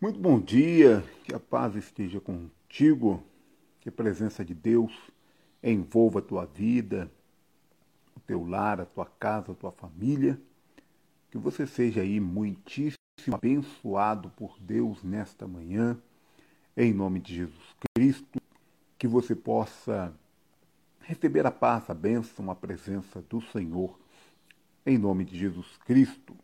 Muito bom dia, que a paz esteja contigo, que a presença de Deus envolva a tua vida, o teu lar, a tua casa, a tua família, que você seja aí muitíssimo abençoado por Deus nesta manhã, em nome de Jesus Cristo, que você possa receber a paz, a bênção, a presença do Senhor, em nome de Jesus Cristo.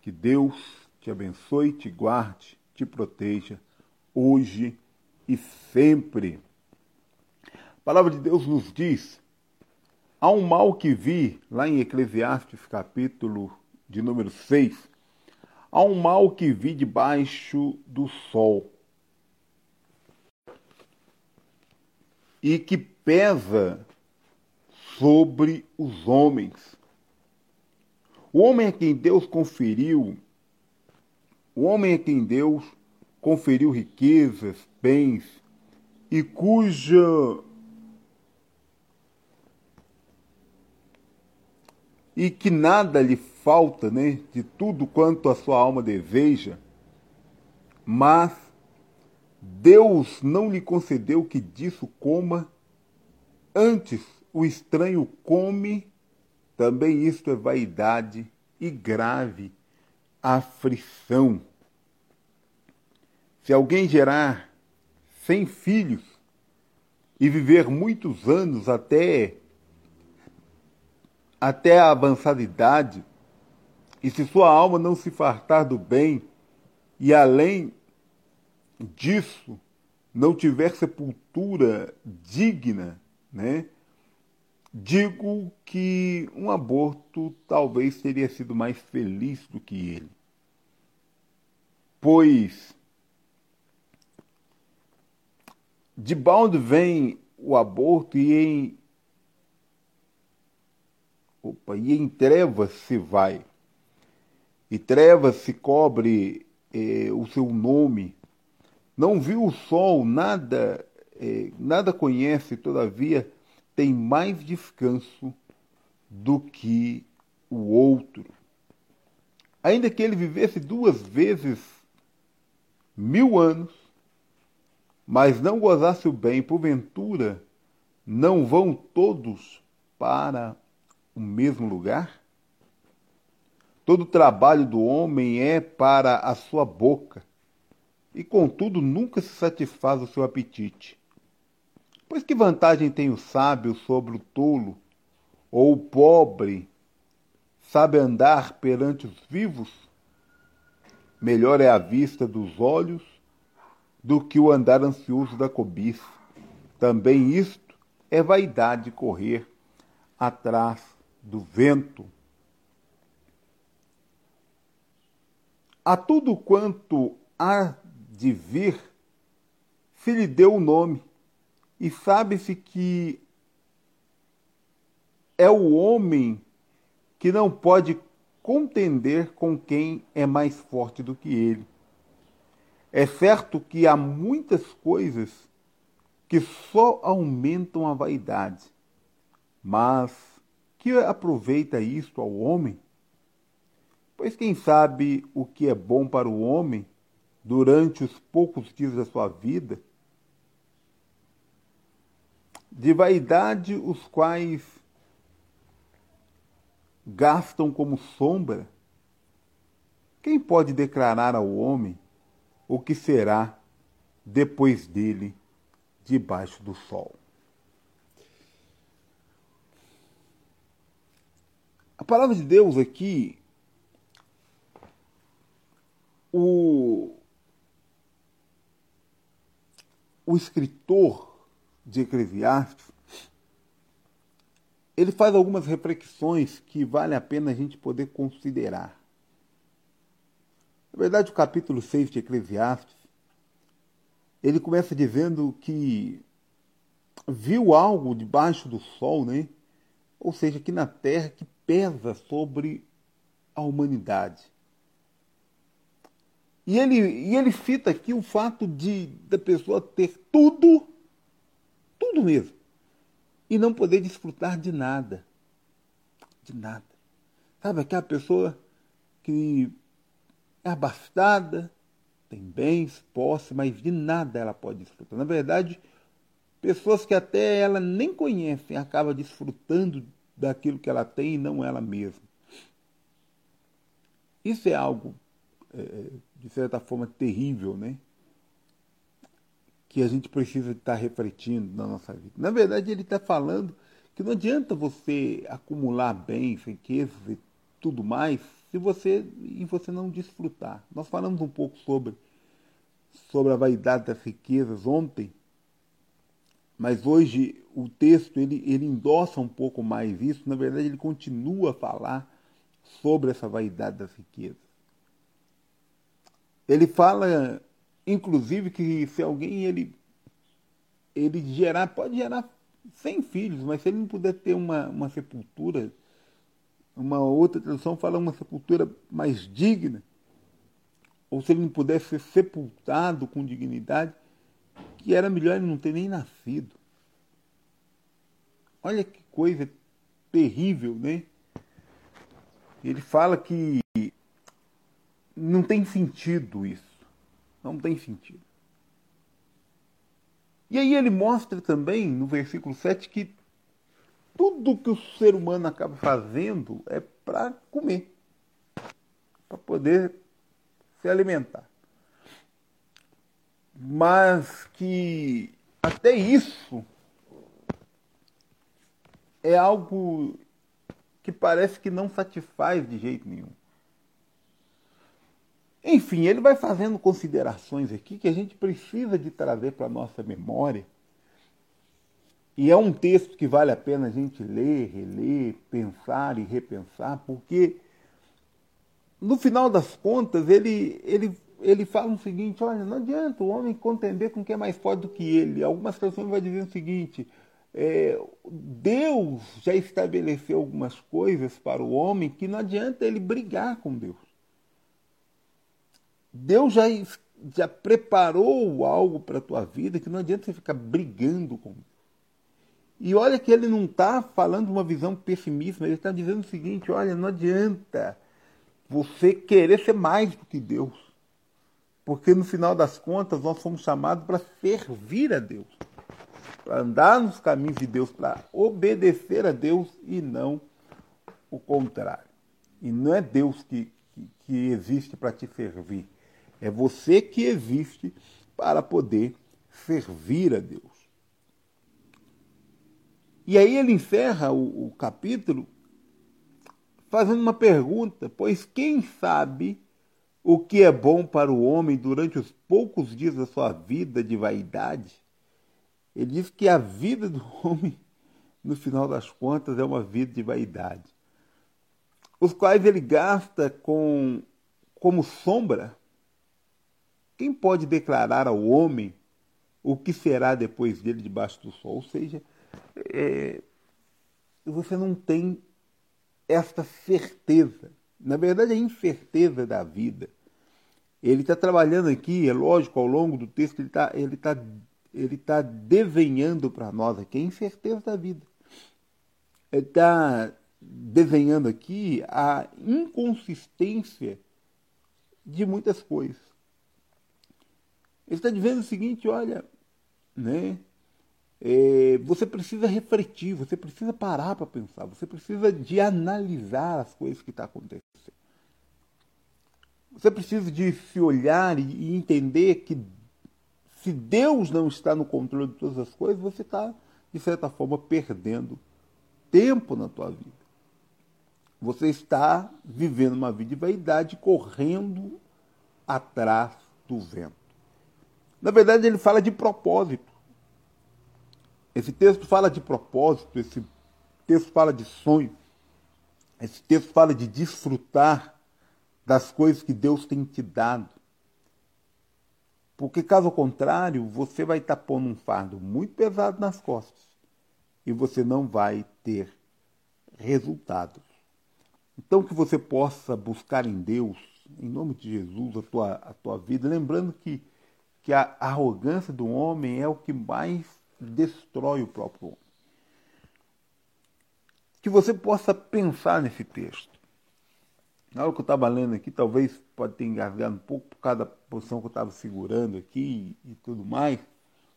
Que Deus te abençoe, te guarde, te proteja, hoje e sempre. A palavra de Deus nos diz: há um mal que vi, lá em Eclesiastes, capítulo de número 6, há um mal que vi debaixo do sol e que pesa sobre os homens. O homem a quem Deus conferiu o homem a quem Deus conferiu riquezas, bens, e cuja e que nada lhe falta, né, de tudo quanto a sua alma deseja, mas Deus não lhe concedeu que disso coma, antes o estranho come, também isto é vaidade e grave aflição. Se alguém gerar cem filhos e viver muitos anos até até a avançada idade, e se sua alma não se fartar do bem, e além disso não tiver sepultura digna, né? Digo que um aborto talvez teria sido mais feliz do que ele. Pois de onde vem o aborto e em opa, e em trevas se vai. E trevas se cobre eh, o seu nome. Não viu o sol, nada, eh, nada conhece, todavia tem mais descanso do que o outro. Ainda que ele vivesse duas vezes mil anos, mas não gozasse o bem, porventura, não vão todos para o mesmo lugar? Todo o trabalho do homem é para a sua boca, e contudo nunca se satisfaz o seu apetite. Pois que vantagem tem o sábio sobre o tolo, ou o pobre sabe andar perante os vivos? Melhor é a vista dos olhos do que o andar ansioso da cobiça. Também isto é vaidade correr atrás do vento. A tudo quanto há de vir, se lhe deu o nome, e sabe-se que é o homem que não pode contender com quem é mais forte do que ele. É certo que há muitas coisas que só aumentam a vaidade, mas que aproveita isto ao homem? Pois quem sabe o que é bom para o homem durante os poucos dias da sua vida? De vaidade, os quais gastam como sombra, quem pode declarar ao homem o que será depois dele debaixo do sol? A palavra de Deus aqui, o, o escritor de Eclesiastes, ele faz algumas reflexões que vale a pena a gente poder considerar. Na verdade, o capítulo 6 de Eclesiastes, ele começa dizendo que viu algo debaixo do sol, né? Ou seja, aqui na terra que pesa sobre a humanidade. E ele, e ele cita aqui o fato de da pessoa ter tudo, tudo mesmo, e não poder desfrutar de nada. De nada. Sabe aquela pessoa que é abastada, tem bens, posse, mas de nada ela pode desfrutar. Na verdade, pessoas que até ela nem conhecem acabam desfrutando daquilo que ela tem e não ela mesma. Isso é algo, é, de certa forma, terrível, né? Que a gente precisa estar refletindo na nossa vida. Na verdade, ele está falando que não adianta você acumular bens, riquezas e tudo mais se você e você não desfrutar. Nós falamos um pouco sobre sobre a vaidade das riquezas ontem, mas hoje o texto ele, ele endossa um pouco mais isso. Na verdade, ele continua a falar sobre essa vaidade das riquezas. Ele fala, inclusive, que se alguém ele, ele gerar, pode gerar 100 filhos, mas se ele não puder ter uma, uma sepultura, uma outra tradução fala uma sepultura mais digna, ou se ele não pudesse ser sepultado com dignidade, que era melhor ele não ter nem nascido. Olha que coisa terrível, né? Ele fala que não tem sentido isso. Não tem sentido. E aí ele mostra também, no versículo 7, que tudo que o ser humano acaba fazendo é para comer, para poder se alimentar. Mas que até isso é algo que parece que não satisfaz de jeito nenhum. Enfim, ele vai fazendo considerações aqui que a gente precisa de trazer para a nossa memória. E é um texto que vale a pena a gente ler, reler, pensar e repensar, porque no final das contas ele, ele, ele fala o seguinte, olha, não adianta o homem contender com quem é mais forte do que ele. Algumas pessoas vão dizer o seguinte, é, Deus já estabeleceu algumas coisas para o homem que não adianta ele brigar com Deus. Deus já, já preparou algo para a tua vida que não adianta você ficar brigando com Deus. E olha que ele não está falando uma visão pessimista, ele está dizendo o seguinte: olha, não adianta você querer ser mais do que Deus. Porque no final das contas nós fomos chamados para servir a Deus para andar nos caminhos de Deus, para obedecer a Deus e não o contrário. E não é Deus que, que, que existe para te servir, é você que existe para poder servir a Deus. E aí ele encerra o, o capítulo fazendo uma pergunta, pois quem sabe o que é bom para o homem durante os poucos dias da sua vida de vaidade? Ele diz que a vida do homem, no final das contas, é uma vida de vaidade, os quais ele gasta com como sombra. Quem pode declarar ao homem o que será depois dele debaixo do sol? Ou seja, é, você não tem esta certeza. Na verdade, a incerteza da vida. Ele está trabalhando aqui, é lógico, ao longo do texto, ele está ele tá ele está desenhando para nós aqui a incerteza da vida. Ele está desenhando aqui a inconsistência de muitas coisas. Ele está dizendo o seguinte, olha, né? É, você precisa refletir, você precisa parar para pensar, você precisa de analisar as coisas que estão tá acontecendo. Você precisa de se olhar e, e entender que se Deus não está no controle de todas as coisas, você está, de certa forma, perdendo tempo na tua vida. Você está vivendo uma vida de vaidade, correndo atrás do vento. Na verdade, ele fala de propósito. Esse texto fala de propósito, esse texto fala de sonho, esse texto fala de desfrutar das coisas que Deus tem te dado. Porque, caso contrário, você vai estar pondo um fardo muito pesado nas costas e você não vai ter resultados. Então, que você possa buscar em Deus, em nome de Jesus, a tua, a tua vida, lembrando que, que a arrogância do homem é o que mais destrói o próprio homem. Que você possa pensar nesse texto Na hora que eu estava lendo aqui, talvez pode ter engasgado um pouco por causa da posição que eu estava segurando aqui e, tudo mais,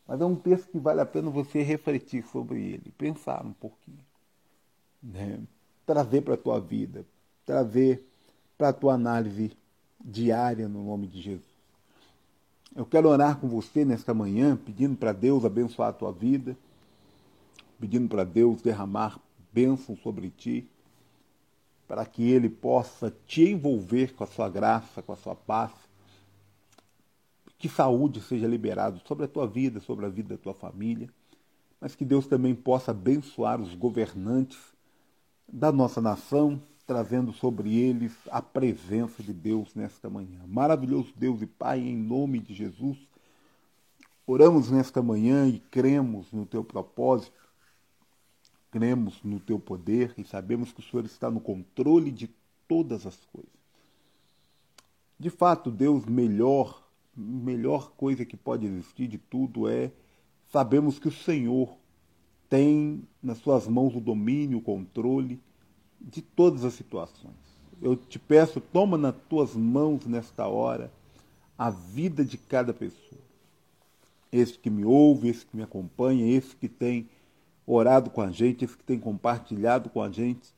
mas é um texto que vale a pena você refletir sobre ele, pensar um pouquinho, né? trazer para a tua vida, trazer para a tua análise diária no nome de Jesus. Eu quero orar com você nesta manhã, pedindo para Deus abençoar a tua vida, pedindo para Deus derramar bênção sobre ti, para que Ele possa te envolver com a sua graça, com a sua paz. Que saúde seja liberada sobre a tua vida, sobre a vida da tua família, mas que Deus também possa abençoar os governantes da nossa nação, trazendo sobre eles a presença de Deus nesta manhã. Maravilhoso Deus e Pai, em nome de Jesus, oramos nesta manhã e cremos no teu propósito, cremos no teu poder e sabemos que o Senhor está no controle de todas as coisas. De fato, Deus, melhor, melhor coisa que pode existir de tudo é sabemos que o Senhor tem nas suas mãos o domínio, o controle de todas as situações. Eu te peço, toma nas tuas mãos nesta hora a vida de cada pessoa. Esse que me ouve, esse que me acompanha, esse que tem orado com a gente, esse que tem compartilhado com a gente,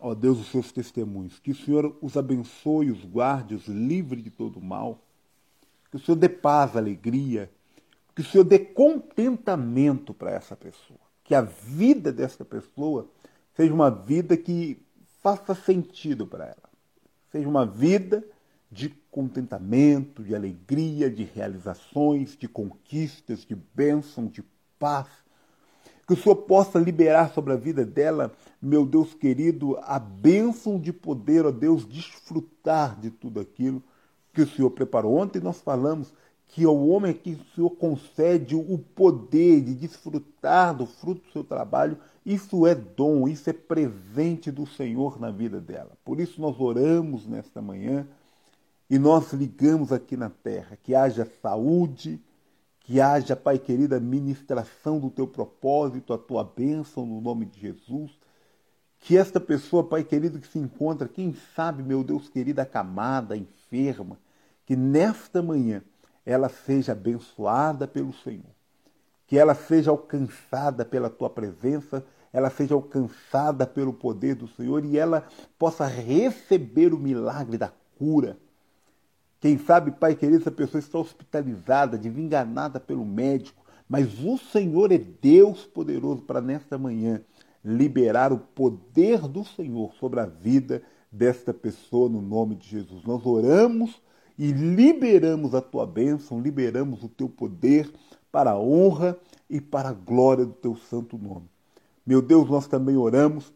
ó Deus, os seus testemunhos. Que o Senhor os abençoe, os guarde, os livre de todo mal. Que o Senhor dê paz, alegria. Que o Senhor dê contentamento para essa pessoa. Que a vida dessa pessoa seja uma vida que faça sentido para ela. Seja uma vida de contentamento, de alegria, de realizações, de conquistas, de bênção, de paz. Que o Senhor possa liberar sobre a vida dela, meu Deus querido, a bênção de poder, ó Deus, desfrutar de tudo aquilo que o Senhor preparou. Ontem nós falamos que ao homem que o Senhor concede o poder de desfrutar do fruto do seu trabalho, isso é dom, isso é presente do Senhor na vida dela. Por isso nós oramos nesta manhã e nós ligamos aqui na terra que haja saúde, que haja, Pai querido, a ministração do teu propósito, a tua bênção no nome de Jesus. Que esta pessoa, Pai querido, que se encontra, quem sabe, meu Deus querido, acamada, enferma, que nesta manhã ela seja abençoada pelo Senhor, que ela seja alcançada pela tua presença, ela seja alcançada pelo poder do Senhor e ela possa receber o milagre da cura. Quem sabe, Pai querido, essa pessoa está hospitalizada, enganada pelo médico, mas o Senhor é Deus poderoso para nesta manhã liberar o poder do Senhor sobre a vida desta pessoa no nome de Jesus. Nós oramos e liberamos a tua bênção, liberamos o teu poder para a honra e para a glória do teu santo nome. Meu Deus, nós também oramos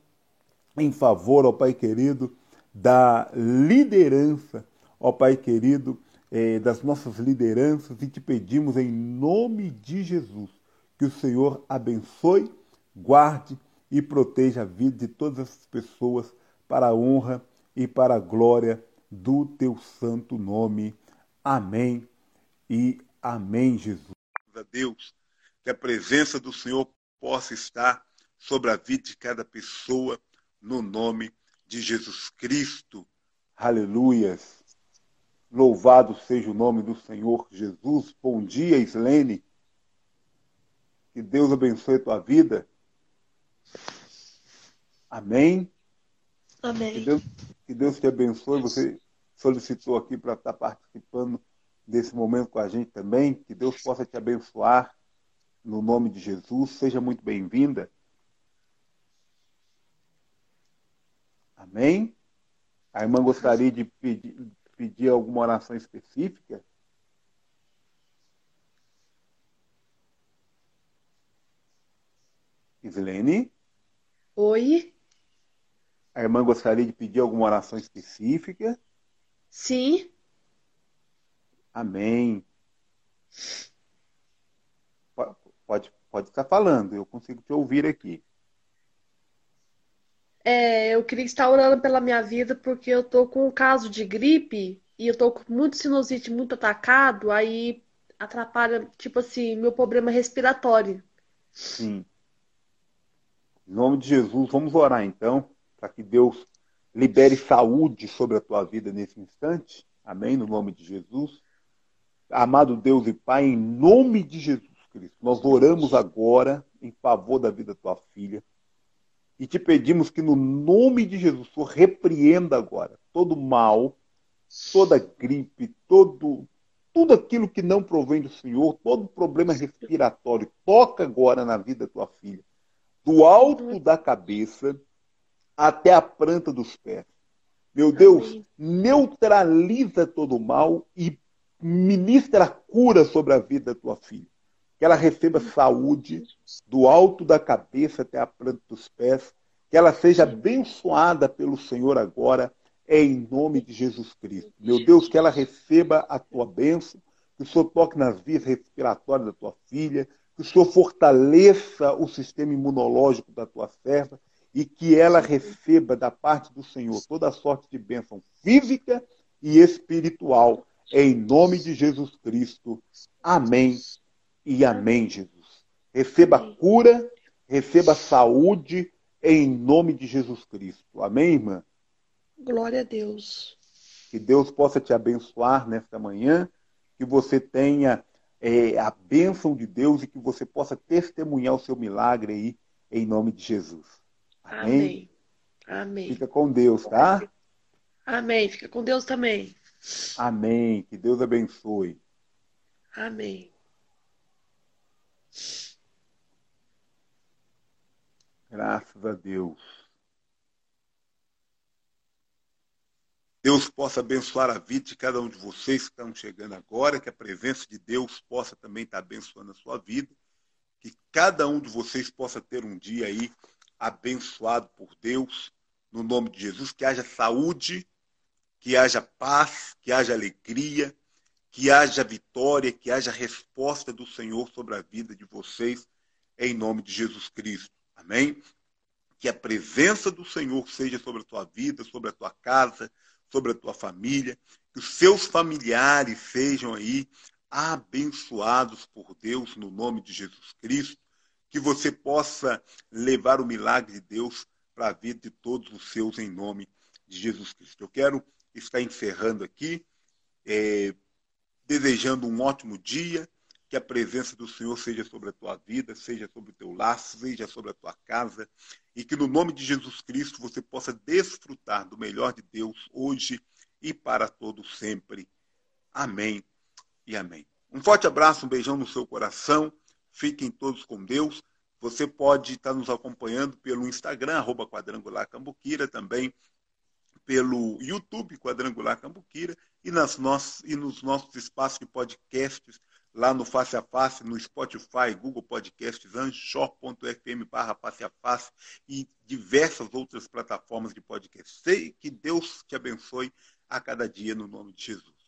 em favor, ó Pai querido, da liderança, ó Pai querido, eh, das nossas lideranças e te pedimos em nome de Jesus que o Senhor abençoe, guarde e proteja a vida de todas essas pessoas para a honra e para a glória do teu santo nome. Amém e amém, Jesus. A Deus, que a presença do Senhor possa estar sobre a vida de cada pessoa, no nome de Jesus Cristo. Aleluias. Louvado seja o nome do Senhor Jesus. Bom dia, Islene. Que Deus abençoe a tua vida. Amém. Amém. Que Deus, que Deus te abençoe. Você solicitou aqui para estar participando desse momento com a gente também. Que Deus possa te abençoar no nome de Jesus. Seja muito bem-vinda. Amém? A irmã gostaria de pedir, pedir alguma oração específica? Islene? Oi? A irmã gostaria de pedir alguma oração específica? Sim. Amém. Pode, pode estar falando, eu consigo te ouvir aqui. É, eu queria estar orando pela minha vida porque eu tô com um caso de gripe e eu tô com muito sinusite muito atacado, aí atrapalha, tipo assim, meu problema respiratório. Sim. Em nome de Jesus, vamos orar então, para que Deus libere saúde sobre a tua vida nesse instante. Amém? No nome de Jesus. Amado Deus e Pai, em nome de Jesus Cristo, nós oramos agora em favor da vida da tua filha e te pedimos que, no nome de Jesus, o repreenda agora todo mal, toda gripe, todo, tudo aquilo que não provém do Senhor, todo problema respiratório. Toca agora na vida da tua filha, do alto da cabeça até a planta dos pés. Meu Deus, neutraliza todo o mal e ministra a cura sobre a vida da tua filha. Que ela receba saúde do alto da cabeça até a planta dos pés. Que ela seja abençoada pelo Senhor agora, em nome de Jesus Cristo. Meu Deus, que ela receba a tua bênção, que o Senhor toque nas vias respiratórias da tua filha, que o Senhor fortaleça o sistema imunológico da tua serva e que ela receba da parte do Senhor toda sorte de bênção física e espiritual, em nome de Jesus Cristo. Amém e amém, Jesus. Receba cura, receba saúde, em nome de Jesus Cristo. Amém, irmã? Glória a Deus. Que Deus possa te abençoar nesta manhã, que você tenha é, a bênção de Deus e que você possa testemunhar o seu milagre aí, em nome de Jesus. Amém. Amém. Fica com Deus, tá? Amém. Fica com Deus também. Amém. Que Deus abençoe. Amém. Graças a Deus. Deus possa abençoar a vida de cada um de vocês que estão chegando agora, que a presença de Deus possa também estar abençoando a sua vida, que cada um de vocês possa ter um dia aí abençoado por Deus, no nome de Jesus, que haja saúde, que haja paz, que haja alegria, que haja vitória, que haja resposta do Senhor sobre a vida de vocês, em nome de Jesus Cristo. Amém? Que a presença do Senhor seja sobre a tua vida, sobre a tua casa, sobre a tua família, que os seus familiares sejam aí abençoados por Deus no nome de Jesus Cristo que você possa levar o milagre de Deus para a vida de todos os seus em nome de Jesus Cristo. Eu quero estar encerrando aqui, é, desejando um ótimo dia, que a presença do Senhor seja sobre a tua vida, seja sobre o teu laço, seja sobre a tua casa, e que no nome de Jesus Cristo você possa desfrutar do melhor de Deus hoje e para todo sempre. Amém e amém. Um forte abraço, um beijão no seu coração. Fiquem todos com Deus. Você pode estar nos acompanhando pelo Instagram, arroba Quadrangular Cambuquira, também pelo YouTube Quadrangular Cambuquira e, nas nossos, e nos nossos espaços de podcasts, lá no Face a Face, no Spotify, Google Podcasts, anchor.fm barra Face a Face e diversas outras plataformas de podcast. Sei que Deus te abençoe a cada dia no nome de Jesus.